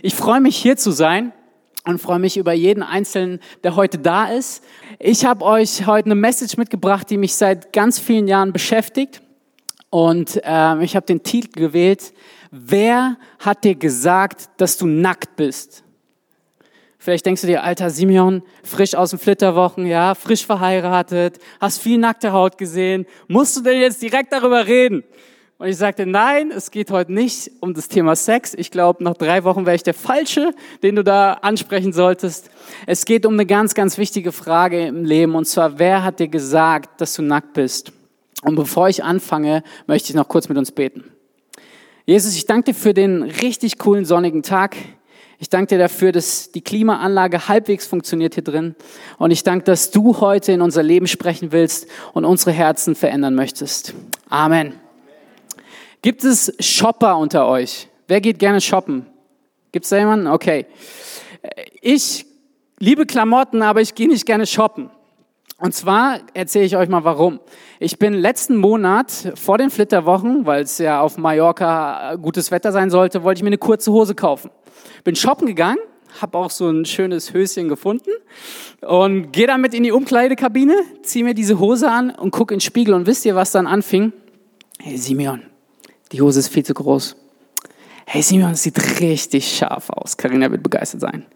Ich freue mich hier zu sein und freue mich über jeden Einzelnen, der heute da ist. Ich habe euch heute eine Message mitgebracht, die mich seit ganz vielen Jahren beschäftigt. Und äh, ich habe den Titel gewählt, Wer hat dir gesagt, dass du nackt bist? Vielleicht denkst du dir, alter Simeon, frisch aus den Flitterwochen, ja, frisch verheiratet, hast viel nackte Haut gesehen. Musst du denn jetzt direkt darüber reden? Und ich sagte, nein, es geht heute nicht um das Thema Sex. Ich glaube, nach drei Wochen wäre ich der Falsche, den du da ansprechen solltest. Es geht um eine ganz, ganz wichtige Frage im Leben. Und zwar, wer hat dir gesagt, dass du nackt bist? Und bevor ich anfange, möchte ich noch kurz mit uns beten. Jesus, ich danke dir für den richtig coolen sonnigen Tag. Ich danke dir dafür, dass die Klimaanlage halbwegs funktioniert hier drin. Und ich danke, dass du heute in unser Leben sprechen willst und unsere Herzen verändern möchtest. Amen. Gibt es Shopper unter euch? Wer geht gerne shoppen? Gibt es da jemanden? Okay. Ich liebe Klamotten, aber ich gehe nicht gerne shoppen. Und zwar erzähle ich euch mal warum. Ich bin letzten Monat vor den Flitterwochen, weil es ja auf Mallorca gutes Wetter sein sollte, wollte ich mir eine kurze Hose kaufen. Bin shoppen gegangen, habe auch so ein schönes Höschen gefunden und gehe damit in die Umkleidekabine, ziehe mir diese Hose an und gucke in den Spiegel und wisst ihr, was dann anfing? Hey Simeon, die Hose ist viel zu groß. Hey Simon, das sieht richtig scharf aus. Karina wird begeistert sein.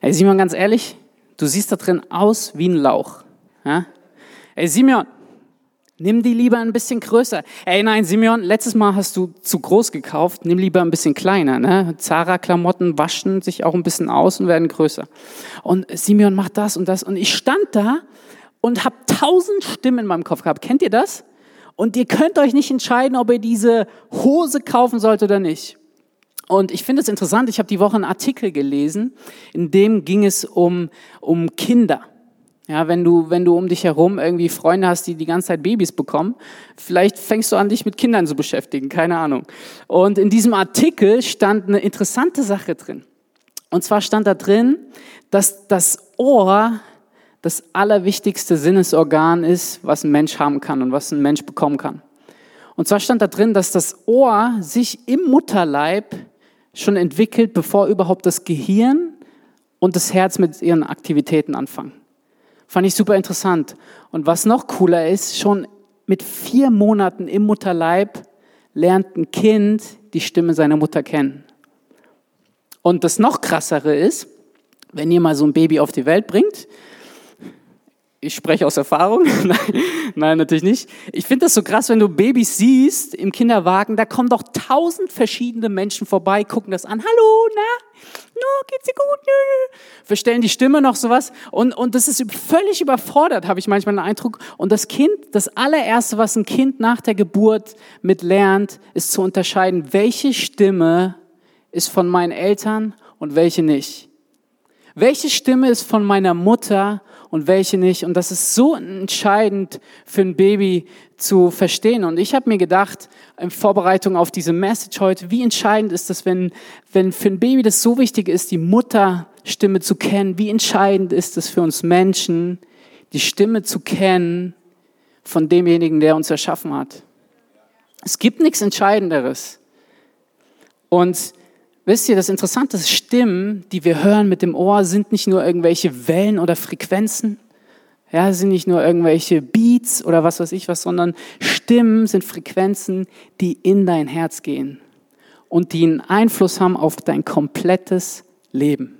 Hey Simon, ganz ehrlich, du siehst da drin aus wie ein Lauch. Ja? Hey Simon, nimm die lieber ein bisschen größer. Ey nein, Simeon, letztes Mal hast du zu groß gekauft, nimm lieber ein bisschen kleiner. Ne? Zara-Klamotten waschen sich auch ein bisschen aus und werden größer. Und Simeon macht das und das. Und ich stand da und habe tausend Stimmen in meinem Kopf gehabt. Kennt ihr das? Und ihr könnt euch nicht entscheiden, ob ihr diese Hose kaufen sollt oder nicht. Und ich finde es interessant, ich habe die Woche einen Artikel gelesen, in dem ging es um, um Kinder. Ja, wenn du, wenn du um dich herum irgendwie Freunde hast, die die ganze Zeit Babys bekommen, vielleicht fängst du an, dich mit Kindern zu beschäftigen, keine Ahnung. Und in diesem Artikel stand eine interessante Sache drin. Und zwar stand da drin, dass das Ohr das allerwichtigste Sinnesorgan ist, was ein Mensch haben kann und was ein Mensch bekommen kann. Und zwar stand da drin, dass das Ohr sich im Mutterleib schon entwickelt, bevor überhaupt das Gehirn und das Herz mit ihren Aktivitäten anfangen. Fand ich super interessant. Und was noch cooler ist, schon mit vier Monaten im Mutterleib lernt ein Kind die Stimme seiner Mutter kennen. Und das noch krassere ist, wenn ihr mal so ein Baby auf die Welt bringt, ich spreche aus Erfahrung. nein, nein, natürlich nicht. Ich finde das so krass, wenn du Babys siehst im Kinderwagen, da kommen doch tausend verschiedene Menschen vorbei, gucken das an. Hallo, na? No, geht's dir gut? Nö. Verstellen die Stimme noch sowas. Und, und das ist völlig überfordert, habe ich manchmal den Eindruck. Und das Kind, das allererste, was ein Kind nach der Geburt mit lernt, ist zu unterscheiden, welche Stimme ist von meinen Eltern und welche nicht. Welche Stimme ist von meiner Mutter und welche nicht. Und das ist so entscheidend für ein Baby zu verstehen. Und ich habe mir gedacht, in Vorbereitung auf diese Message heute, wie entscheidend ist das, wenn, wenn für ein Baby das so wichtig ist, die Mutterstimme zu kennen, wie entscheidend ist es für uns Menschen, die Stimme zu kennen von demjenigen, der uns erschaffen hat. Es gibt nichts Entscheidenderes. Und Wisst ihr, das Interessante ist, Stimmen, die wir hören mit dem Ohr, sind nicht nur irgendwelche Wellen oder Frequenzen, ja, sind nicht nur irgendwelche Beats oder was weiß ich was, sondern Stimmen sind Frequenzen, die in dein Herz gehen und die einen Einfluss haben auf dein komplettes Leben.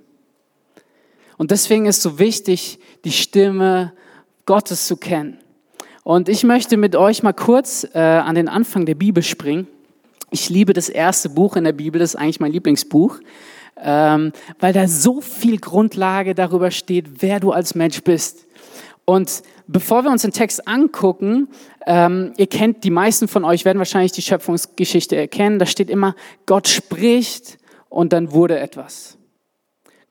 Und deswegen ist so wichtig, die Stimme Gottes zu kennen. Und ich möchte mit euch mal kurz äh, an den Anfang der Bibel springen. Ich liebe das erste Buch in der Bibel, das ist eigentlich mein Lieblingsbuch, ähm, weil da so viel Grundlage darüber steht, wer du als Mensch bist. Und bevor wir uns den Text angucken, ähm, ihr kennt, die meisten von euch werden wahrscheinlich die Schöpfungsgeschichte erkennen, da steht immer, Gott spricht und dann wurde etwas.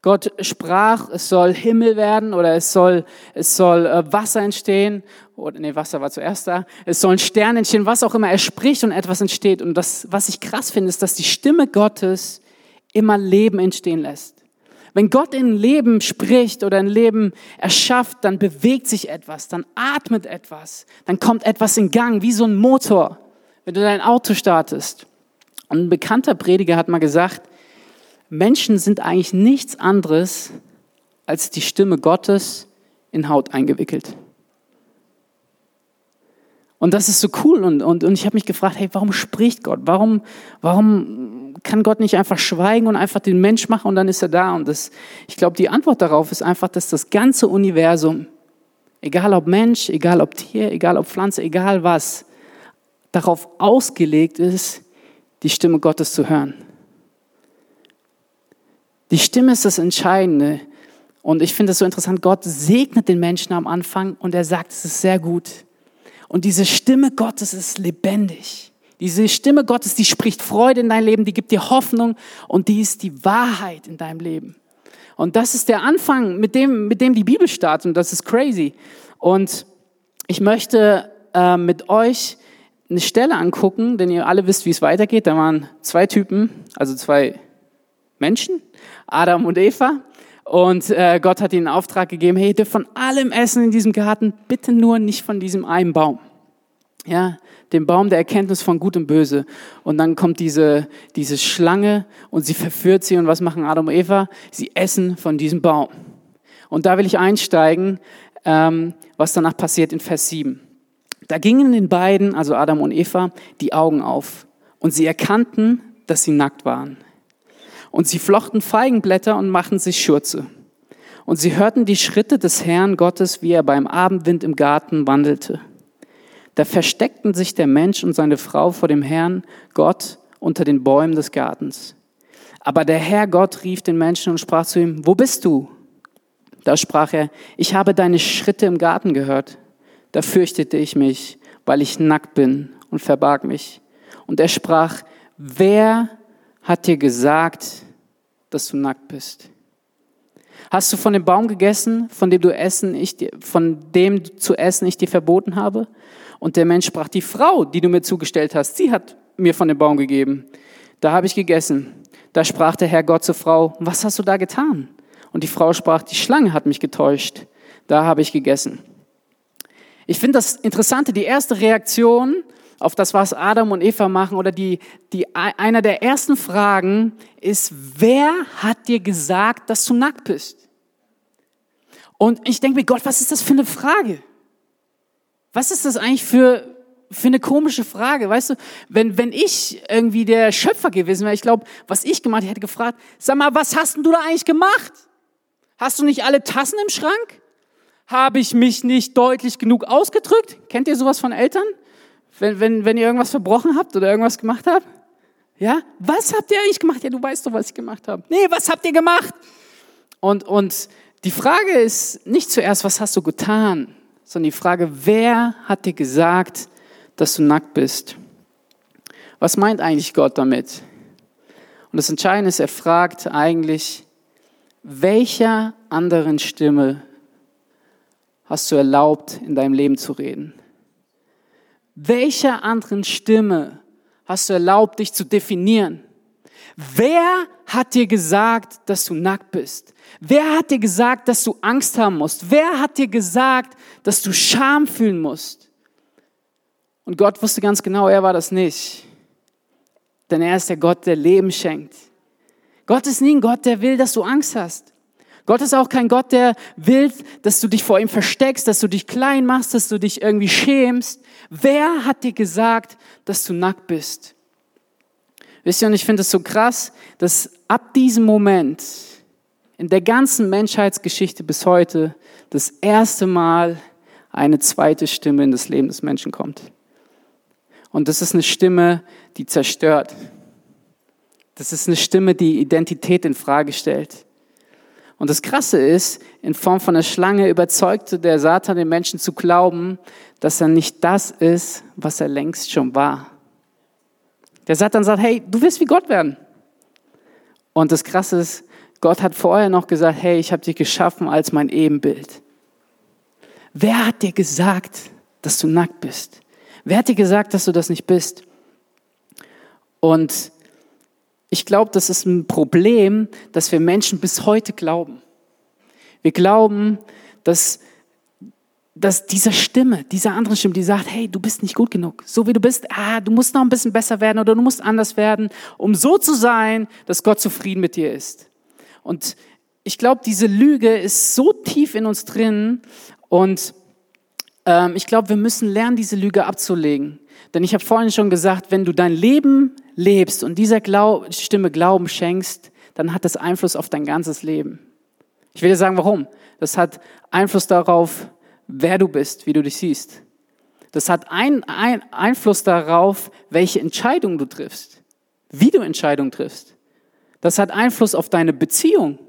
Gott sprach, es soll Himmel werden oder es soll, es soll äh, Wasser entstehen. Oder, nee, Wasser war zuerst da. Es sollen Sterne entstehen, was auch immer. Er spricht und etwas entsteht. Und das, was ich krass finde, ist, dass die Stimme Gottes immer Leben entstehen lässt. Wenn Gott in Leben spricht oder ein Leben erschafft, dann bewegt sich etwas, dann atmet etwas, dann kommt etwas in Gang, wie so ein Motor, wenn du dein Auto startest. Und ein bekannter Prediger hat mal gesagt, Menschen sind eigentlich nichts anderes als die Stimme Gottes in Haut eingewickelt. Und das ist so cool. Und, und, und ich habe mich gefragt, hey, warum spricht Gott? Warum, warum kann Gott nicht einfach schweigen und einfach den Mensch machen und dann ist er da? Und das, ich glaube, die Antwort darauf ist einfach, dass das ganze Universum, egal ob Mensch, egal ob Tier, egal ob Pflanze, egal was, darauf ausgelegt ist, die Stimme Gottes zu hören. Die Stimme ist das Entscheidende. Und ich finde es so interessant, Gott segnet den Menschen am Anfang und er sagt, es ist sehr gut. Und diese Stimme Gottes ist lebendig. Diese Stimme Gottes, die spricht Freude in dein Leben, die gibt dir Hoffnung und die ist die Wahrheit in deinem Leben. Und das ist der Anfang, mit dem, mit dem die Bibel startet und das ist crazy. Und ich möchte äh, mit euch eine Stelle angucken, denn ihr alle wisst, wie es weitergeht. Da waren zwei Typen, also zwei Menschen, Adam und Eva. Und äh, Gott hat ihnen Auftrag gegeben, hey, ihr dürft von allem essen in diesem Garten, bitte nur nicht von diesem einen Baum. Ja, dem Baum der Erkenntnis von Gut und Böse. Und dann kommt diese, diese Schlange und sie verführt sie. Und was machen Adam und Eva? Sie essen von diesem Baum. Und da will ich einsteigen, ähm, was danach passiert in Vers 7. Da gingen den beiden, also Adam und Eva, die Augen auf. Und sie erkannten, dass sie nackt waren. Und sie flochten Feigenblätter und machten sich Schürze. Und sie hörten die Schritte des Herrn Gottes, wie er beim Abendwind im Garten wandelte. Da versteckten sich der Mensch und seine Frau vor dem Herrn Gott unter den Bäumen des Gartens. Aber der Herr Gott rief den Menschen und sprach zu ihm, wo bist du? Da sprach er, ich habe deine Schritte im Garten gehört. Da fürchtete ich mich, weil ich nackt bin und verbarg mich. Und er sprach, wer hat dir gesagt, dass du nackt bist? Hast du von dem Baum gegessen, von dem du essen, ich, von dem zu essen ich dir verboten habe? Und der Mensch sprach, die Frau, die du mir zugestellt hast, sie hat mir von dem Baum gegeben. Da habe ich gegessen. Da sprach der Herr Gott zur Frau, was hast du da getan? Und die Frau sprach, die Schlange hat mich getäuscht. Da habe ich gegessen. Ich finde das Interessante, die erste Reaktion auf das, was Adam und Eva machen, oder die, die, einer der ersten Fragen ist, wer hat dir gesagt, dass du nackt bist? Und ich denke mir, Gott, was ist das für eine Frage? Was ist das eigentlich für, für eine komische Frage? Weißt du, wenn, wenn ich irgendwie der Schöpfer gewesen wäre, ich glaube, was ich gemacht hätte, gefragt, sag mal, was hast denn du da eigentlich gemacht? Hast du nicht alle Tassen im Schrank? Habe ich mich nicht deutlich genug ausgedrückt? Kennt ihr sowas von Eltern? Wenn, wenn, wenn ihr irgendwas verbrochen habt oder irgendwas gemacht habt? Ja? Was habt ihr eigentlich gemacht? Ja, du weißt doch, was ich gemacht habe. Nee, was habt ihr gemacht? Und, und die Frage ist nicht zuerst, was hast du getan, sondern die Frage, wer hat dir gesagt, dass du nackt bist? Was meint eigentlich Gott damit? Und das Entscheidende ist, er fragt eigentlich, welcher anderen Stimme hast du erlaubt, in deinem Leben zu reden? Welcher anderen Stimme hast du erlaubt, dich zu definieren? Wer hat dir gesagt, dass du nackt bist? Wer hat dir gesagt, dass du Angst haben musst? Wer hat dir gesagt, dass du Scham fühlen musst? Und Gott wusste ganz genau, er war das nicht. Denn er ist der Gott, der Leben schenkt. Gott ist nie ein Gott, der will, dass du Angst hast. Gott ist auch kein Gott, der will, dass du dich vor ihm versteckst, dass du dich klein machst, dass du dich irgendwie schämst. Wer hat dir gesagt, dass du nackt bist? Wisst ihr, und ich finde es so krass, dass ab diesem Moment in der ganzen Menschheitsgeschichte bis heute das erste Mal eine zweite Stimme in das Leben des Menschen kommt. Und das ist eine Stimme, die zerstört. Das ist eine Stimme, die Identität in Frage stellt. Und das Krasse ist, in Form von einer Schlange überzeugte der Satan den Menschen zu glauben, dass er nicht das ist, was er längst schon war. Der Satan sagt, hey, du wirst wie Gott werden. Und das Krasse ist, Gott hat vorher noch gesagt, hey, ich habe dich geschaffen als mein Ebenbild. Wer hat dir gesagt, dass du nackt bist? Wer hat dir gesagt, dass du das nicht bist? Und ich glaube, das ist ein Problem, das wir Menschen bis heute glauben. Wir glauben, dass dass diese Stimme, diese andere Stimme, die sagt, hey, du bist nicht gut genug. So wie du bist, ah, du musst noch ein bisschen besser werden oder du musst anders werden, um so zu sein, dass Gott zufrieden mit dir ist. Und ich glaube, diese Lüge ist so tief in uns drin und ähm, ich glaube, wir müssen lernen, diese Lüge abzulegen. Denn ich habe vorhin schon gesagt, wenn du dein Leben lebst und dieser Glaub Stimme Glauben schenkst, dann hat das Einfluss auf dein ganzes Leben. Ich will dir sagen, warum. Das hat Einfluss darauf, wer du bist, wie du dich siehst. Das hat ein, ein Einfluss darauf, welche Entscheidung du triffst, wie du Entscheidungen triffst. Das hat Einfluss auf deine Beziehung.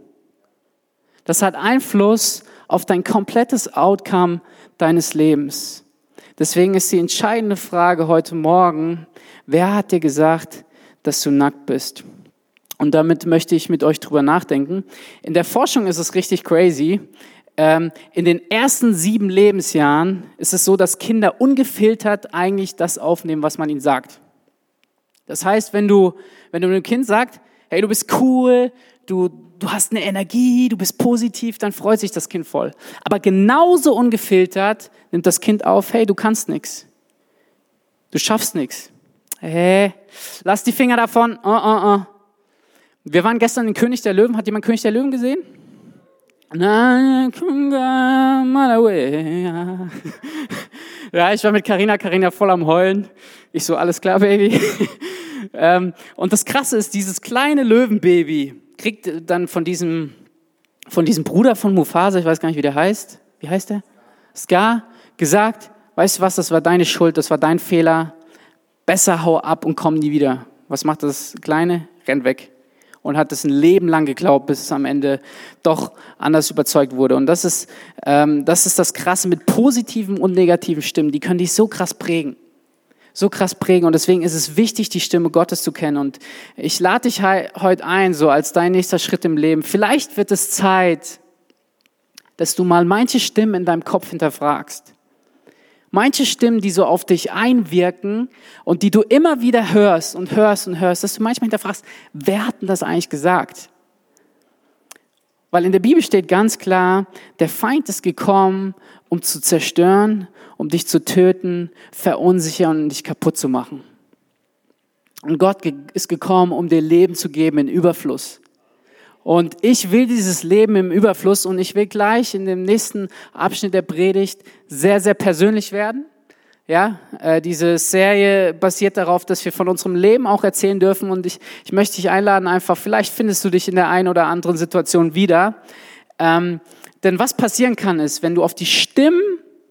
Das hat Einfluss auf dein komplettes Outcome deines Lebens. Deswegen ist die entscheidende Frage heute Morgen, wer hat dir gesagt, dass du nackt bist? Und damit möchte ich mit euch drüber nachdenken. In der Forschung ist es richtig crazy. Ähm, in den ersten sieben Lebensjahren ist es so, dass Kinder ungefiltert eigentlich das aufnehmen, was man ihnen sagt. Das heißt, wenn du, wenn du einem Kind sagst, hey, du bist cool, du, du hast eine Energie, du bist positiv, dann freut sich das Kind voll. Aber genauso ungefiltert nimmt das Kind auf, hey, du kannst nichts. Du schaffst nichts. Hey, lass die Finger davon. Uh, uh, uh. Wir waren gestern in König der Löwen. Hat jemand König der Löwen gesehen? Ja, ich war mit Karina, Karina voll am Heulen. Ich so, alles klar, Baby. Ähm, und das Krasse ist, dieses kleine Löwenbaby kriegt dann von diesem, von diesem Bruder von Mufasa, ich weiß gar nicht, wie der heißt, wie heißt der? Scar, gesagt, weißt du was, das war deine Schuld, das war dein Fehler, besser hau ab und komm nie wieder. Was macht das Kleine? Rennt weg und hat es ein Leben lang geglaubt, bis es am Ende doch anders überzeugt wurde. Und das ist, ähm, das ist das Krasse mit positiven und negativen Stimmen. Die können dich so krass prägen. So krass prägen. Und deswegen ist es wichtig, die Stimme Gottes zu kennen. Und ich lade dich heute ein, so als dein nächster Schritt im Leben. Vielleicht wird es Zeit, dass du mal manche Stimmen in deinem Kopf hinterfragst. Manche Stimmen, die so auf dich einwirken und die du immer wieder hörst und hörst und hörst, dass du manchmal hinterfragst, wer hat denn das eigentlich gesagt? Weil in der Bibel steht ganz klar, der Feind ist gekommen, um zu zerstören, um dich zu töten, verunsichern und dich kaputt zu machen. Und Gott ist gekommen, um dir Leben zu geben in Überfluss. Und ich will dieses Leben im Überfluss und ich will gleich in dem nächsten Abschnitt der Predigt sehr, sehr persönlich werden. Ja, äh, diese Serie basiert darauf, dass wir von unserem Leben auch erzählen dürfen und ich, ich möchte dich einladen, einfach, vielleicht findest du dich in der einen oder anderen Situation wieder. Ähm, denn was passieren kann, ist, wenn du auf die Stimmen,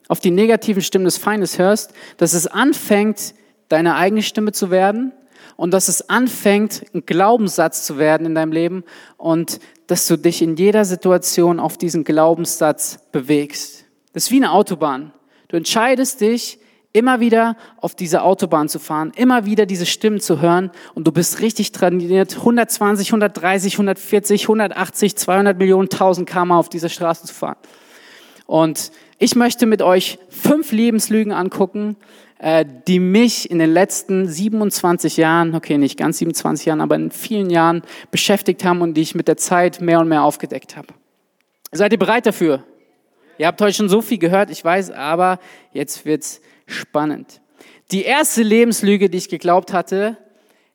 auf die negativen Stimmen des Feindes hörst, dass es anfängt, deine eigene Stimme zu werden und dass es anfängt, ein Glaubenssatz zu werden in deinem Leben und dass du dich in jeder Situation auf diesen Glaubenssatz bewegst. Das ist wie eine Autobahn. Du entscheidest dich, immer wieder auf diese Autobahn zu fahren, immer wieder diese Stimmen zu hören und du bist richtig trainiert, 120, 130, 140, 180, 200 Millionen, 1000 km auf dieser Straße zu fahren. Und ich möchte mit euch fünf Lebenslügen angucken, die mich in den letzten 27 Jahren, okay, nicht ganz 27 Jahren, aber in vielen Jahren beschäftigt haben und die ich mit der Zeit mehr und mehr aufgedeckt habe. Seid ihr bereit dafür? Ihr habt heute schon so viel gehört, ich weiß, aber jetzt wird's spannend. Die erste Lebenslüge, die ich geglaubt hatte,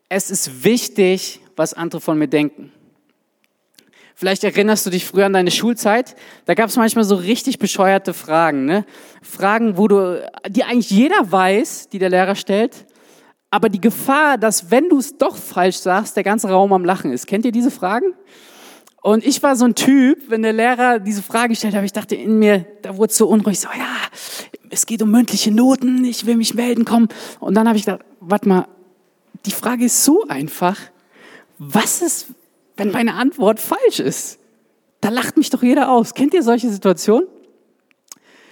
es ist wichtig, was andere von mir denken. Vielleicht erinnerst du dich früher an deine Schulzeit. Da gab es manchmal so richtig bescheuerte Fragen. Ne? Fragen, wo du, die eigentlich jeder weiß, die der Lehrer stellt. Aber die Gefahr, dass wenn du es doch falsch sagst, der ganze Raum am Lachen ist. Kennt ihr diese Fragen? Und ich war so ein Typ, wenn der Lehrer diese Frage gestellt hat, ich dachte in mir, da wurde es so unruhig, so, ja, es geht um mündliche Noten, ich will mich melden, komm. Und dann habe ich gedacht, warte mal, die Frage ist so einfach. Was ist, wenn meine Antwort falsch ist. Da lacht mich doch jeder aus. Kennt ihr solche Situationen?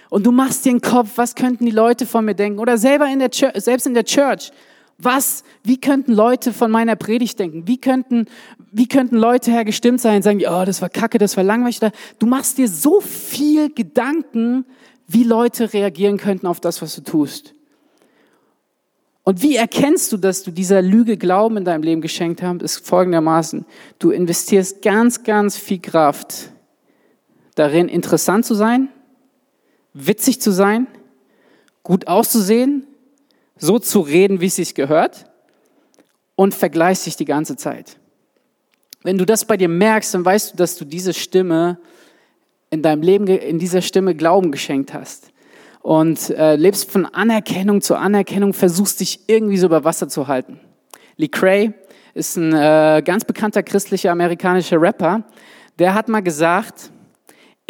Und du machst dir den Kopf, was könnten die Leute von mir denken? Oder selber in der Church, selbst in der Church. Was, wie könnten Leute von meiner Predigt denken? Wie könnten, wie könnten Leute hergestimmt sein und sagen, oh, das war kacke, das war langweilig. Du machst dir so viel Gedanken, wie Leute reagieren könnten auf das, was du tust. Und wie erkennst du, dass du dieser Lüge Glauben in deinem Leben geschenkt hast, ist folgendermaßen. Du investierst ganz, ganz viel Kraft darin, interessant zu sein, witzig zu sein, gut auszusehen, so zu reden, wie es sich gehört und vergleichst dich die ganze Zeit. Wenn du das bei dir merkst, dann weißt du, dass du diese Stimme in deinem Leben, in dieser Stimme Glauben geschenkt hast. Und äh, lebst von Anerkennung zu Anerkennung, versuchst dich irgendwie so über Wasser zu halten. Lee Cray ist ein äh, ganz bekannter christlicher amerikanischer Rapper. Der hat mal gesagt,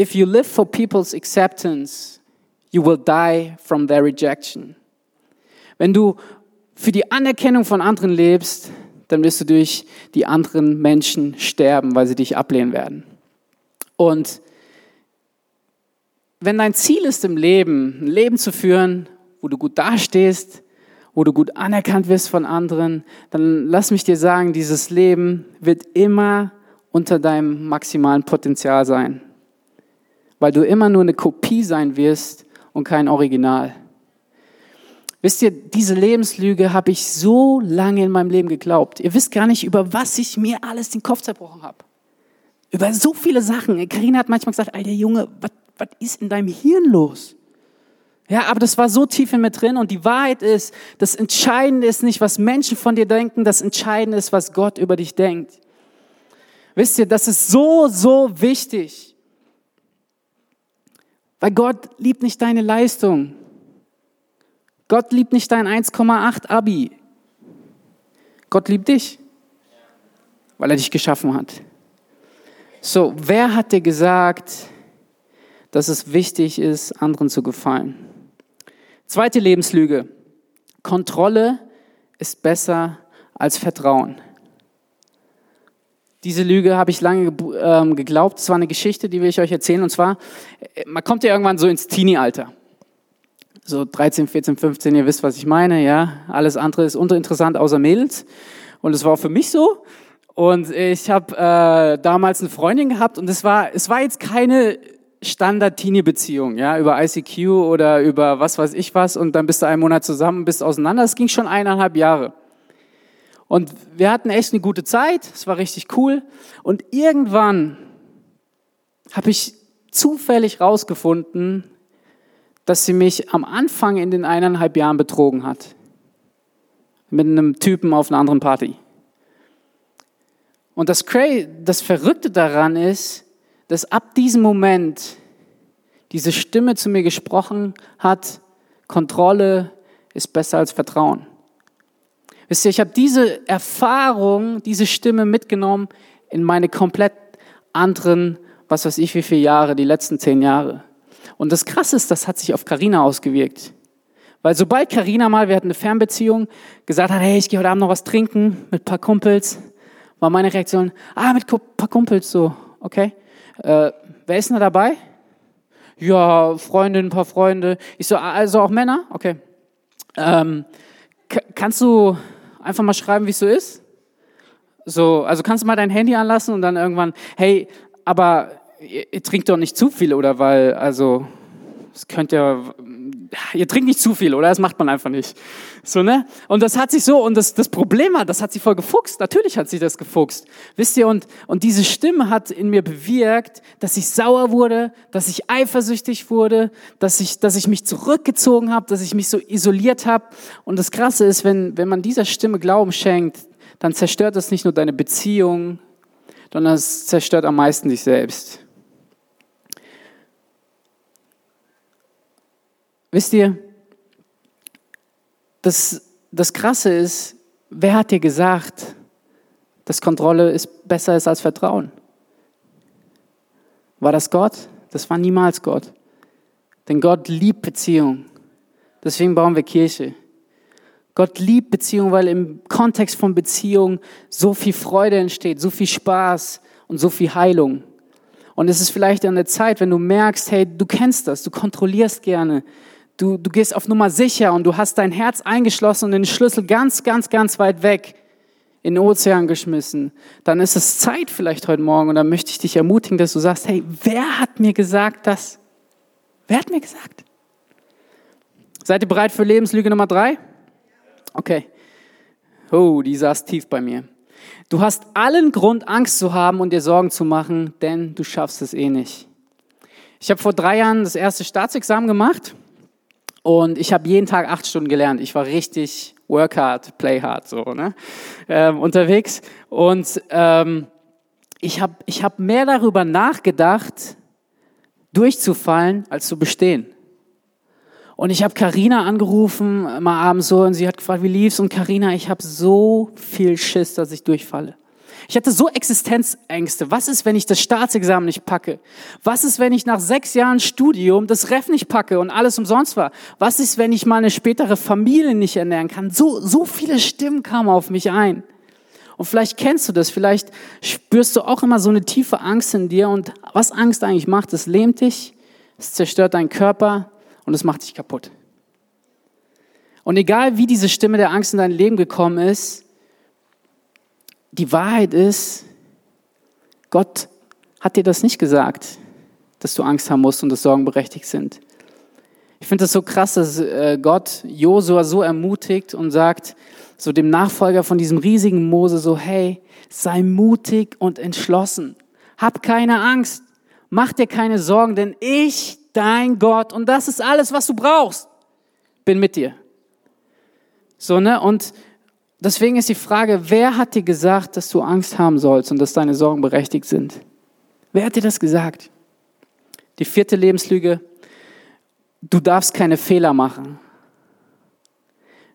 if you live for people's acceptance, you will die from their rejection. Wenn du für die Anerkennung von anderen lebst, dann wirst du durch die anderen Menschen sterben, weil sie dich ablehnen werden. Und wenn dein Ziel ist im Leben, ein Leben zu führen, wo du gut dastehst, wo du gut anerkannt wirst von anderen, dann lass mich dir sagen, dieses Leben wird immer unter deinem maximalen Potenzial sein, weil du immer nur eine Kopie sein wirst und kein Original. Wisst ihr, diese Lebenslüge habe ich so lange in meinem Leben geglaubt. Ihr wisst gar nicht, über was ich mir alles den Kopf zerbrochen habe. Über so viele Sachen. Karina hat manchmal gesagt, alter Junge, was, was ist in deinem Hirn los? Ja, aber das war so tief in mir drin und die Wahrheit ist, das Entscheidende ist nicht, was Menschen von dir denken, das Entscheidende ist, was Gott über dich denkt. Wisst ihr, das ist so, so wichtig. Weil Gott liebt nicht deine Leistung. Gott liebt nicht dein 1,8 Abi. Gott liebt dich, weil er dich geschaffen hat. So, wer hat dir gesagt, dass es wichtig ist, anderen zu gefallen? Zweite Lebenslüge. Kontrolle ist besser als Vertrauen. Diese Lüge habe ich lange ähm, geglaubt. Es war eine Geschichte, die will ich euch erzählen. Und zwar, äh, man kommt ja irgendwann so ins Teenie-Alter so 13, 14, 15, ihr wisst, was ich meine, ja. Alles andere ist unterinteressant außer Mädels. Und es war auch für mich so. Und ich habe äh, damals eine Freundin gehabt und es war, es war jetzt keine Standard-Teenie-Beziehung, ja, über ICQ oder über was weiß ich was und dann bist du einen Monat zusammen, bist auseinander. Es ging schon eineinhalb Jahre. Und wir hatten echt eine gute Zeit, es war richtig cool. Und irgendwann habe ich zufällig rausgefunden, dass sie mich am Anfang in den eineinhalb Jahren betrogen hat. Mit einem Typen auf einer anderen Party. Und das, Cray, das Verrückte daran ist, dass ab diesem Moment diese Stimme zu mir gesprochen hat, Kontrolle ist besser als Vertrauen. Wisst ihr, ich habe diese Erfahrung, diese Stimme mitgenommen in meine komplett anderen, was weiß ich, wie viele Jahre, die letzten zehn Jahre. Und das Krasse ist, das hat sich auf Karina ausgewirkt. Weil sobald Karina mal, wir hatten eine Fernbeziehung, gesagt hat, hey, ich gehe heute Abend noch was trinken mit ein paar Kumpels, war meine Reaktion, ah, mit ein paar Kumpels, so, okay. Äh, wer ist denn da dabei? Ja, Freundin, ein paar Freunde. Ich so, also auch Männer? Okay. Ähm, kannst du einfach mal schreiben, wie es so ist? So, also kannst du mal dein Handy anlassen und dann irgendwann, hey, aber ihr, ihr trinkt doch nicht zu viel, oder? Weil, also, es könnte ja, ihr trinkt nicht zu viel, oder? Das macht man einfach nicht. So, ne? Und das hat sich so, und das, das Problem war, das hat sich voll gefuchst. Natürlich hat sich das gefuchst. Wisst ihr, und, und diese Stimme hat in mir bewirkt, dass ich sauer wurde, dass ich eifersüchtig wurde, dass ich, dass ich mich zurückgezogen habe, dass ich mich so isoliert habe. Und das Krasse ist, wenn, wenn man dieser Stimme Glauben schenkt, dann zerstört das nicht nur deine Beziehung, sondern es zerstört am meisten dich selbst. Wisst ihr, das, das Krasse ist, wer hat dir gesagt, dass Kontrolle ist, besser ist als Vertrauen? War das Gott? Das war niemals Gott. Denn Gott liebt Beziehung. Deswegen bauen wir Kirche. Gott liebt Beziehung, weil im Kontext von Beziehung so viel Freude entsteht, so viel Spaß und so viel Heilung. Und es ist vielleicht an der Zeit, wenn du merkst, hey, du kennst das, du kontrollierst gerne, Du, du gehst auf Nummer sicher und du hast dein Herz eingeschlossen und den Schlüssel ganz, ganz, ganz weit weg in den Ozean geschmissen. Dann ist es Zeit vielleicht heute Morgen und dann möchte ich dich ermutigen, dass du sagst, hey, wer hat mir gesagt das? Wer hat mir gesagt? Seid ihr bereit für Lebenslüge Nummer drei? Okay. Oh, die saß tief bei mir. Du hast allen Grund, Angst zu haben und dir Sorgen zu machen, denn du schaffst es eh nicht. Ich habe vor drei Jahren das erste Staatsexamen gemacht und ich habe jeden Tag acht Stunden gelernt. Ich war richtig work hard, play hard so ne? ähm, unterwegs und ähm, ich habe ich hab mehr darüber nachgedacht, durchzufallen, als zu bestehen. Und ich habe Karina angerufen, mal abends so, und sie hat gefragt, wie lief's? Und Karina, ich habe so viel Schiss, dass ich durchfalle. Ich hatte so Existenzängste. Was ist, wenn ich das Staatsexamen nicht packe? Was ist, wenn ich nach sechs Jahren Studium das Ref nicht packe und alles umsonst war? Was ist, wenn ich meine spätere Familie nicht ernähren kann? So, so viele Stimmen kamen auf mich ein. Und vielleicht kennst du das, vielleicht spürst du auch immer so eine tiefe Angst in dir. Und was Angst eigentlich macht, es lähmt dich, es zerstört deinen Körper und es macht dich kaputt. Und egal wie diese Stimme der Angst in dein Leben gekommen ist, die Wahrheit ist, Gott hat dir das nicht gesagt, dass du Angst haben musst und dass Sorgen berechtigt sind. Ich finde das so krass, dass äh, Gott Josua so ermutigt und sagt, so dem Nachfolger von diesem riesigen Mose, so, hey, sei mutig und entschlossen. Hab keine Angst. Mach dir keine Sorgen, denn ich, dein Gott, und das ist alles, was du brauchst, bin mit dir. So, ne? Und Deswegen ist die Frage, wer hat dir gesagt, dass du Angst haben sollst und dass deine Sorgen berechtigt sind? Wer hat dir das gesagt? Die vierte Lebenslüge, du darfst keine Fehler machen.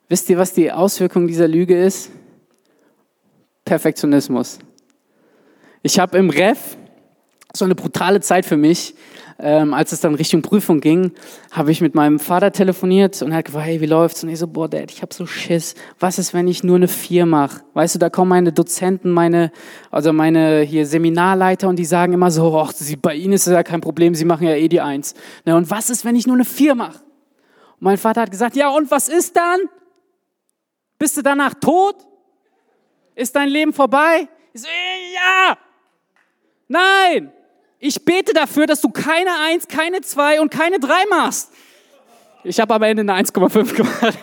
Wisst ihr, was die Auswirkung dieser Lüge ist? Perfektionismus. Ich habe im Ref so eine brutale Zeit für mich, ähm, als es dann Richtung Prüfung ging, habe ich mit meinem Vater telefoniert und er hat gefragt, hey, wie läuft's? Und ich so, boah, Dad, ich habe so Schiss. Was ist, wenn ich nur eine Vier mache? Weißt du, da kommen meine Dozenten, meine, also meine hier Seminarleiter und die sagen immer so, ach, bei Ihnen ist das ja kein Problem, Sie machen ja eh die Eins. Na, und was ist, wenn ich nur eine Vier mache? Und mein Vater hat gesagt, ja, und was ist dann? Bist du danach tot? Ist dein Leben vorbei? Ich so, ja! Nein! Ich bete dafür, dass du keine Eins, keine Zwei und keine Drei machst. Ich habe am Ende eine 1,5 gemacht.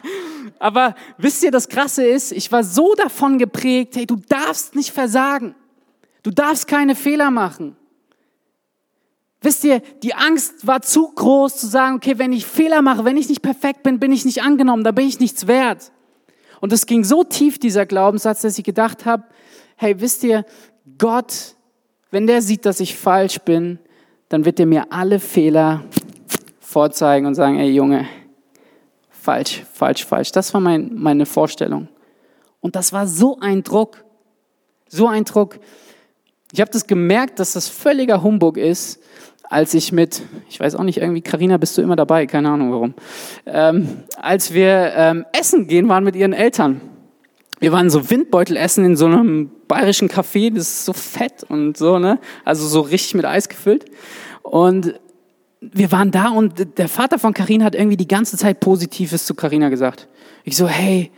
Aber wisst ihr, das Krasse ist, ich war so davon geprägt, hey, du darfst nicht versagen. Du darfst keine Fehler machen. Wisst ihr, die Angst war zu groß zu sagen, okay, wenn ich Fehler mache, wenn ich nicht perfekt bin, bin ich nicht angenommen, da bin ich nichts wert. Und es ging so tief, dieser Glaubenssatz, dass ich gedacht habe, hey, wisst ihr, Gott wenn der sieht, dass ich falsch bin, dann wird er mir alle Fehler vorzeigen und sagen, ey Junge, falsch, falsch, falsch. Das war mein, meine Vorstellung. Und das war so ein Druck, so ein Druck. Ich habe das gemerkt, dass das völliger Humbug ist, als ich mit, ich weiß auch nicht, irgendwie, Karina, bist du immer dabei, keine Ahnung warum, ähm, als wir ähm, essen gehen waren mit ihren Eltern. Wir waren so Windbeutel essen in so einem bayerischen Café, das ist so fett und so, ne? Also so richtig mit Eis gefüllt. Und wir waren da und der Vater von Karina hat irgendwie die ganze Zeit Positives zu Karina gesagt. Ich so, hey,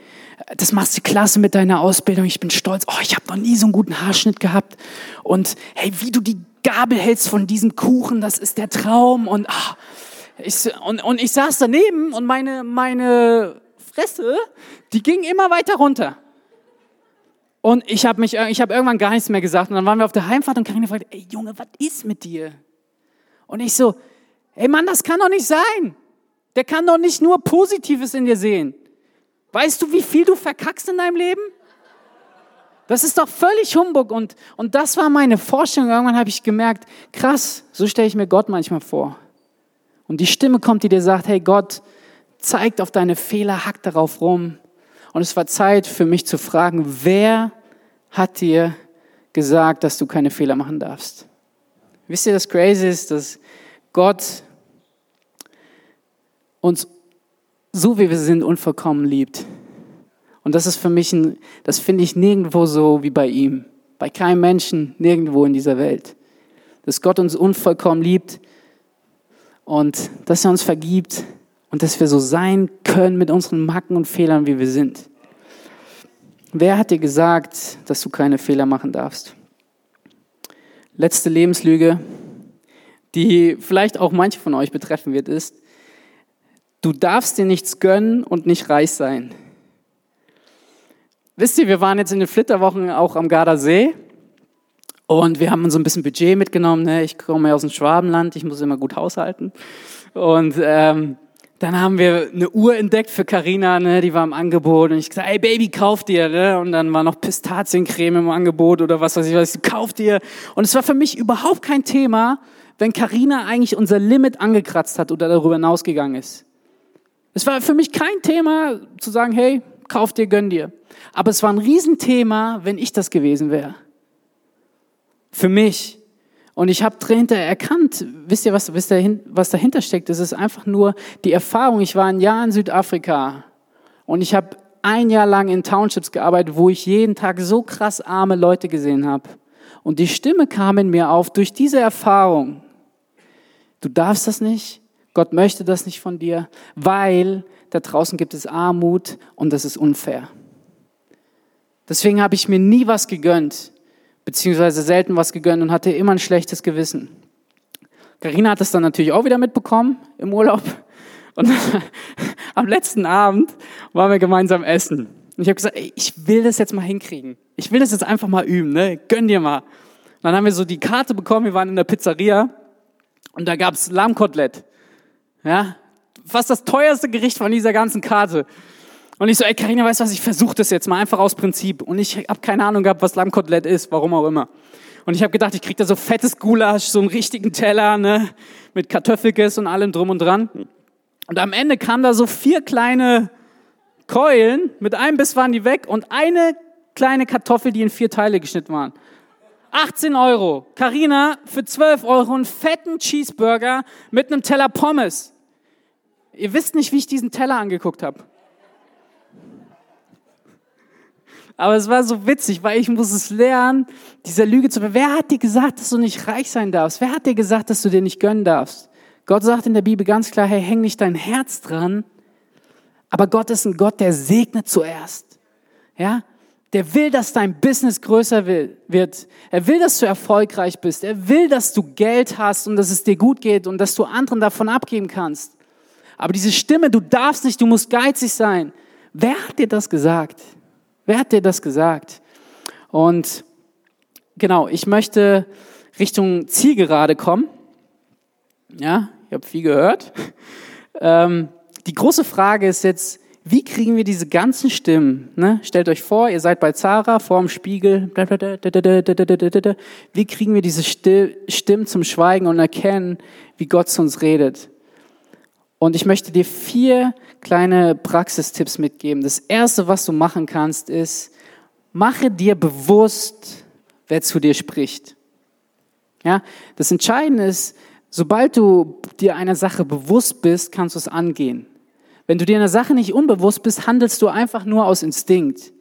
das machst du klasse mit deiner Ausbildung. Ich bin stolz. Oh, ich habe noch nie so einen guten Haarschnitt gehabt. Und hey, wie du die Gabel hältst von diesem Kuchen, das ist der Traum. Und, ah, ich, und, und ich saß daneben und meine, meine Fresse, die ging immer weiter runter. Und ich habe mich, ich habe irgendwann gar nichts mehr gesagt. Und dann waren wir auf der Heimfahrt und Karina fragte, ey Junge, was ist mit dir? Und ich so, ey Mann, das kann doch nicht sein. Der kann doch nicht nur Positives in dir sehen. Weißt du, wie viel du verkackst in deinem Leben? Das ist doch völlig Humbug. Und, und das war meine Vorstellung. Irgendwann habe ich gemerkt, krass, so stelle ich mir Gott manchmal vor. Und die Stimme kommt, die dir sagt, hey Gott, zeigt auf deine Fehler, hack darauf rum. Und es war Zeit für mich zu fragen, wer hat dir gesagt, dass du keine Fehler machen darfst? Wisst ihr, das Crazy ist, dass Gott uns so wie wir sind unvollkommen liebt. Und das ist für mich, ein, das finde ich nirgendwo so wie bei ihm. Bei keinem Menschen, nirgendwo in dieser Welt. Dass Gott uns unvollkommen liebt und dass er uns vergibt und dass wir so sein können mit unseren Macken und Fehlern, wie wir sind. Wer hat dir gesagt, dass du keine Fehler machen darfst? Letzte Lebenslüge, die vielleicht auch manche von euch betreffen wird, ist, du darfst dir nichts gönnen und nicht reich sein. Wisst ihr, wir waren jetzt in den Flitterwochen auch am Gardasee Und wir haben uns ein bisschen Budget mitgenommen. Ne? Ich komme ja aus dem Schwabenland, ich muss immer gut haushalten. Und ähm, dann haben wir eine Uhr entdeckt für Carina, ne? die war im Angebot. Und ich gesagt, ey Baby, kauf dir. Ne? Und dann war noch Pistaziencreme im Angebot oder was weiß ich was. Kauf dir. Und es war für mich überhaupt kein Thema, wenn Carina eigentlich unser Limit angekratzt hat oder darüber hinausgegangen ist. Es war für mich kein Thema zu sagen, hey, kauf dir, gönn dir. Aber es war ein Riesenthema, wenn ich das gewesen wäre. Für mich. Und ich habe dahinter erkannt, wisst ihr, was, wisst ihr, was dahinter steckt? Es ist einfach nur die Erfahrung. Ich war ein Jahr in Südafrika und ich habe ein Jahr lang in Townships gearbeitet, wo ich jeden Tag so krass arme Leute gesehen habe. Und die Stimme kam in mir auf durch diese Erfahrung. Du darfst das nicht, Gott möchte das nicht von dir, weil da draußen gibt es Armut und das ist unfair. Deswegen habe ich mir nie was gegönnt, beziehungsweise selten was gegönnt und hatte immer ein schlechtes Gewissen. Karina hat das dann natürlich auch wieder mitbekommen im Urlaub. Und am letzten Abend waren wir gemeinsam essen. Und ich habe gesagt, ey, ich will das jetzt mal hinkriegen. Ich will das jetzt einfach mal üben, ne? Gönn dir mal. Und dann haben wir so die Karte bekommen, wir waren in der Pizzeria und da gab's Lammkotelett. Ja, fast das teuerste Gericht von dieser ganzen Karte. Und ich so, ey, Karina, weißt du was, ich versuche das jetzt mal einfach aus Prinzip. Und ich habe keine Ahnung gehabt, was Lammkotelett ist, warum auch immer. Und ich habe gedacht, ich krieg da so fettes Gulasch, so einen richtigen Teller, ne, mit Kartoffelges und allem drum und dran. Und am Ende kamen da so vier kleine Keulen, mit einem Biss waren die weg und eine kleine Kartoffel, die in vier Teile geschnitten waren. 18 Euro. Karina für 12 Euro einen fetten Cheeseburger mit einem Teller Pommes. Ihr wisst nicht, wie ich diesen Teller angeguckt habe. Aber es war so witzig, weil ich muss es lernen, dieser Lüge zu. Wer hat dir gesagt, dass du nicht reich sein darfst? Wer hat dir gesagt, dass du dir nicht gönnen darfst? Gott sagt in der Bibel ganz klar, hey, häng nicht dein Herz dran. Aber Gott ist ein Gott, der segnet zuerst. Ja? Der will, dass dein Business größer wird. Er will, dass du erfolgreich bist. Er will, dass du Geld hast und dass es dir gut geht und dass du anderen davon abgeben kannst. Aber diese Stimme, du darfst nicht, du musst geizig sein. Wer hat dir das gesagt? Wer hat dir das gesagt? Und genau, ich möchte Richtung Zielgerade kommen. Ja, ich habe viel gehört. Ähm, die große Frage ist jetzt, wie kriegen wir diese ganzen Stimmen? Ne? Stellt euch vor, ihr seid bei Zara vor dem Spiegel. Wie kriegen wir diese Stimmen zum Schweigen und erkennen, wie Gott zu uns redet? Und ich möchte dir vier kleine Praxistipps mitgeben. Das erste, was du machen kannst, ist, mache dir bewusst, wer zu dir spricht. Ja, das Entscheidende ist, sobald du dir einer Sache bewusst bist, kannst du es angehen. Wenn du dir einer Sache nicht unbewusst bist, handelst du einfach nur aus Instinkt.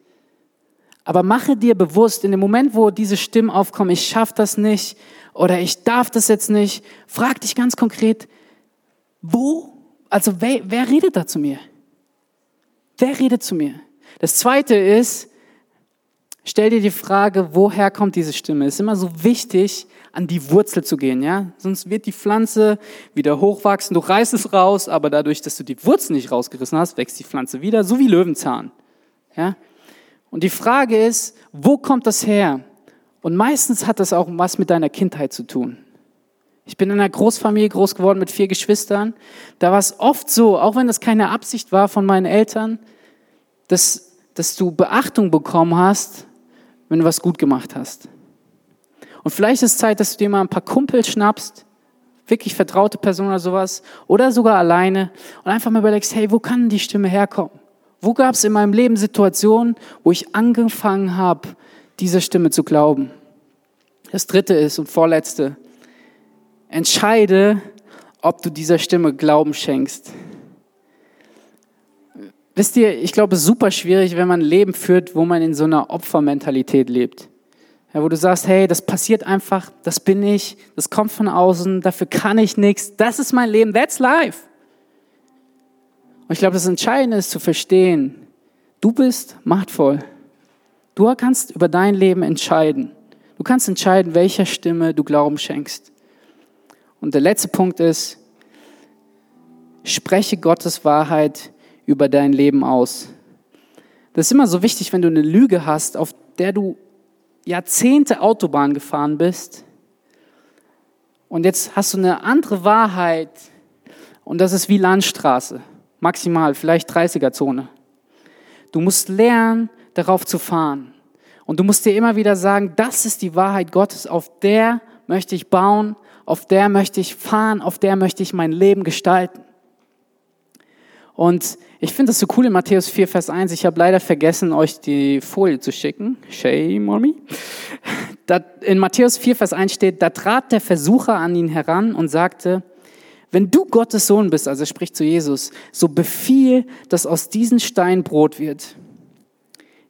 Aber mache dir bewusst, in dem Moment, wo diese Stimmen aufkommen, ich schaffe das nicht oder ich darf das jetzt nicht, frag dich ganz konkret, wo also wer, wer redet da zu mir? Wer redet zu mir? Das zweite ist, stell dir die Frage, woher kommt diese Stimme? Es ist immer so wichtig, an die Wurzel zu gehen, ja? Sonst wird die Pflanze wieder hochwachsen. Du reißt es raus, aber dadurch, dass du die Wurzel nicht rausgerissen hast, wächst die Pflanze wieder, so wie Löwenzahn, ja? Und die Frage ist, wo kommt das her? Und meistens hat das auch was mit deiner Kindheit zu tun. Ich bin in einer Großfamilie groß geworden mit vier Geschwistern. Da war es oft so, auch wenn das keine Absicht war von meinen Eltern, dass, dass du Beachtung bekommen hast, wenn du was gut gemacht hast. Und vielleicht ist es Zeit, dass du dir mal ein paar Kumpel schnappst, wirklich vertraute Personen oder sowas, oder sogar alleine und einfach mal überlegst, hey, wo kann die Stimme herkommen? Wo gab es in meinem Leben Situationen, wo ich angefangen habe, dieser Stimme zu glauben? Das dritte ist und vorletzte, Entscheide, ob du dieser Stimme Glauben schenkst. Wisst ihr, ich glaube, es ist super schwierig, wenn man ein Leben führt, wo man in so einer Opfermentalität lebt. Ja, wo du sagst, hey, das passiert einfach, das bin ich, das kommt von außen, dafür kann ich nichts, das ist mein Leben, that's life. Und ich glaube, das Entscheidende ist zu verstehen, du bist machtvoll. Du kannst über dein Leben entscheiden. Du kannst entscheiden, welcher Stimme du Glauben schenkst. Und der letzte Punkt ist, spreche Gottes Wahrheit über dein Leben aus. Das ist immer so wichtig, wenn du eine Lüge hast, auf der du Jahrzehnte Autobahn gefahren bist und jetzt hast du eine andere Wahrheit und das ist wie Landstraße, maximal, vielleicht 30er-Zone. Du musst lernen, darauf zu fahren. Und du musst dir immer wieder sagen, das ist die Wahrheit Gottes, auf der möchte ich bauen, auf der möchte ich fahren, auf der möchte ich mein Leben gestalten. Und ich finde das so cool in Matthäus 4, Vers 1. Ich habe leider vergessen, euch die Folie zu schicken. Shame on me. In Matthäus 4, Vers 1 steht, da trat der Versucher an ihn heran und sagte, wenn du Gottes Sohn bist, also spricht zu Jesus, so befiehl, dass aus diesen Steinen Brot wird.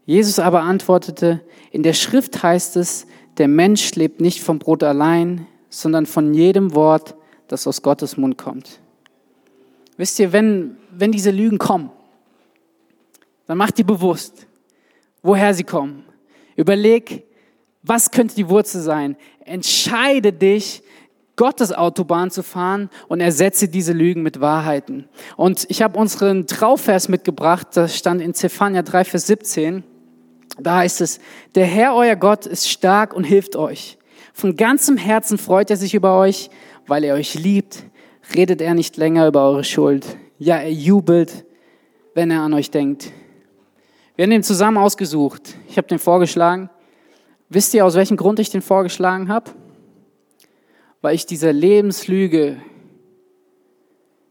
Jesus aber antwortete, in der Schrift heißt es, der Mensch lebt nicht vom Brot allein, sondern von jedem Wort, das aus Gottes Mund kommt. Wisst ihr, wenn, wenn diese Lügen kommen, dann mach dir bewusst, woher sie kommen. Überleg, was könnte die Wurzel sein? Entscheide dich, Gottes Autobahn zu fahren und ersetze diese Lügen mit Wahrheiten. Und ich habe unseren Trauvers mitgebracht, das stand in Zephania 3, Vers 17. Da heißt es, der Herr, euer Gott, ist stark und hilft euch. Von ganzem Herzen freut er sich über euch, weil er euch liebt. Redet er nicht länger über eure Schuld. Ja, er jubelt, wenn er an euch denkt. Wir haben den zusammen ausgesucht. Ich habe den vorgeschlagen. Wisst ihr, aus welchem Grund ich den vorgeschlagen habe? Weil ich diese Lebenslüge,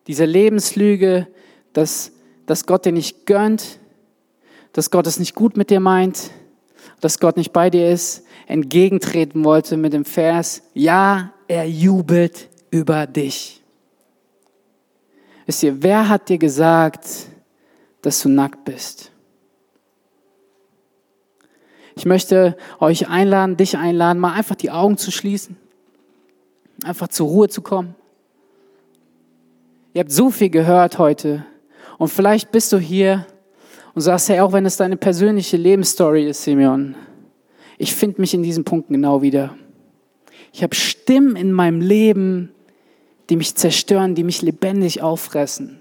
diese Lebenslüge, dass, dass Gott dir nicht gönnt, dass Gott es nicht gut mit dir meint, dass Gott nicht bei dir ist, entgegentreten wollte mit dem Vers, ja, er jubelt über dich. Wisst ihr, wer hat dir gesagt, dass du nackt bist? Ich möchte euch einladen, dich einladen, mal einfach die Augen zu schließen, einfach zur Ruhe zu kommen. Ihr habt so viel gehört heute und vielleicht bist du hier und sagst, hey, auch wenn es deine persönliche Lebensstory ist, Simeon, ich finde mich in diesen Punkten genau wieder. Ich habe Stimmen in meinem Leben, die mich zerstören, die mich lebendig auffressen.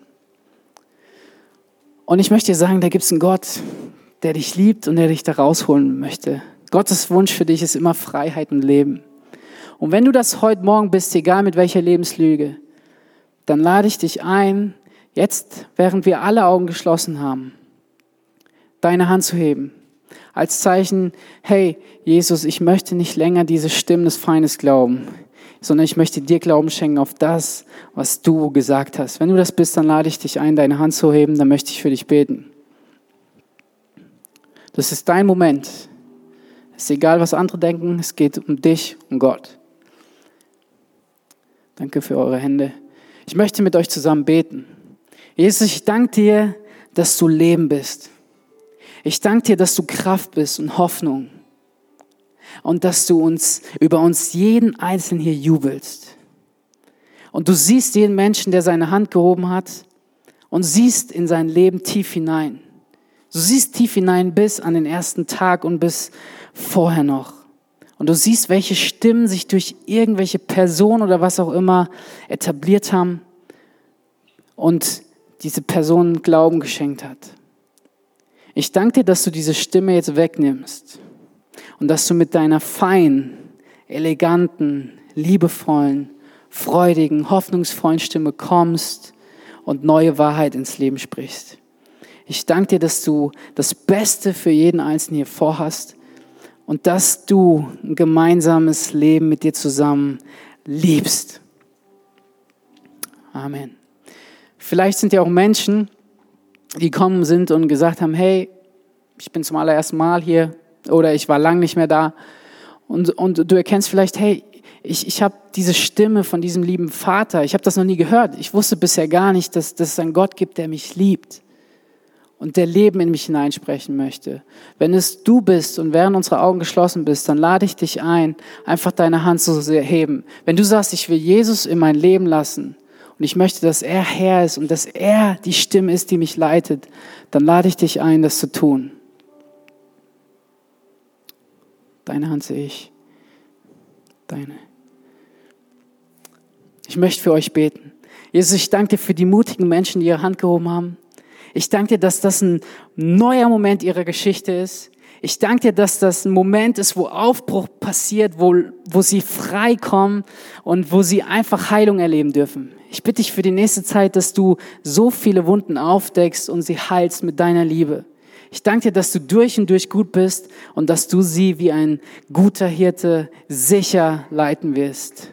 Und ich möchte dir sagen, da gibt es einen Gott, der dich liebt und der dich da rausholen möchte. Gottes Wunsch für dich ist immer Freiheit und Leben. Und wenn du das heute Morgen bist, egal mit welcher Lebenslüge, dann lade ich dich ein, jetzt, während wir alle Augen geschlossen haben, deine Hand zu heben. Als Zeichen, hey, Jesus, ich möchte nicht länger diese Stimmen des Feindes glauben, sondern ich möchte dir Glauben schenken auf das, was du gesagt hast. Wenn du das bist, dann lade ich dich ein, deine Hand zu heben, dann möchte ich für dich beten. Das ist dein Moment. Es ist egal, was andere denken, es geht um dich, um Gott. Danke für eure Hände. Ich möchte mit euch zusammen beten. Jesus, ich danke dir, dass du Leben bist. Ich danke dir, dass du Kraft bist und Hoffnung und dass du uns über uns jeden Einzelnen hier jubelst. Und du siehst jeden Menschen, der seine Hand gehoben hat und siehst in sein Leben tief hinein. Du siehst tief hinein bis an den ersten Tag und bis vorher noch. Und du siehst, welche Stimmen sich durch irgendwelche Personen oder was auch immer etabliert haben und diese Person Glauben geschenkt hat. Ich danke dir, dass du diese Stimme jetzt wegnimmst und dass du mit deiner feinen, eleganten, liebevollen, freudigen, hoffnungsvollen Stimme kommst und neue Wahrheit ins Leben sprichst. Ich danke dir, dass du das Beste für jeden Einzelnen hier vorhast und dass du ein gemeinsames Leben mit dir zusammen liebst. Amen. Vielleicht sind ja auch Menschen, die kommen sind und gesagt haben, hey, ich bin zum allerersten Mal hier oder ich war lang nicht mehr da. Und, und du erkennst vielleicht, hey, ich, ich habe diese Stimme von diesem lieben Vater, ich habe das noch nie gehört. Ich wusste bisher gar nicht, dass, dass es einen Gott gibt, der mich liebt und der Leben in mich hineinsprechen möchte. Wenn es du bist und während unsere Augen geschlossen bist, dann lade ich dich ein, einfach deine Hand zu heben. Wenn du sagst, ich will Jesus in mein Leben lassen, und ich möchte, dass er Herr ist und dass er die Stimme ist, die mich leitet, dann lade ich dich ein, das zu tun. Deine Hand sehe ich. Deine. Ich möchte für euch beten. Jesus, ich danke dir für die mutigen Menschen, die ihre Hand gehoben haben. Ich danke dir, dass das ein neuer Moment ihrer Geschichte ist. Ich danke dir, dass das ein Moment ist, wo Aufbruch passiert, wo, wo sie frei kommen und wo sie einfach Heilung erleben dürfen. Ich bitte dich für die nächste Zeit, dass du so viele Wunden aufdeckst und sie heilst mit deiner Liebe. Ich danke dir, dass du durch und durch gut bist und dass du sie wie ein guter Hirte sicher leiten wirst.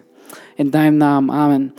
In deinem Namen. Amen.